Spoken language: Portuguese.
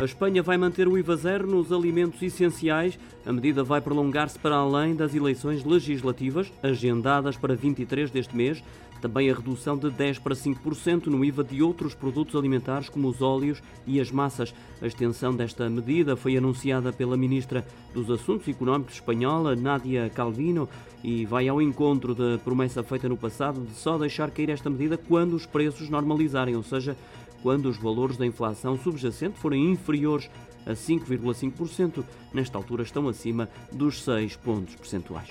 A Espanha vai manter o IVA zero nos alimentos essenciais. A medida vai prolongar-se para além das eleições legislativas, agendadas para 23 deste mês. Também a redução de 10 para 5% no IVA de outros produtos alimentares, como os óleos e as massas. A extensão desta medida foi anunciada pela Ministra dos Assuntos Económicos espanhola, Nádia Calvino, e vai ao encontro da promessa feita no passado de só deixar cair esta medida quando os preços normalizarem, ou seja, quando os valores da inflação subjacente forem inferiores a 5,5%. Nesta altura estão acima dos 6 pontos percentuais.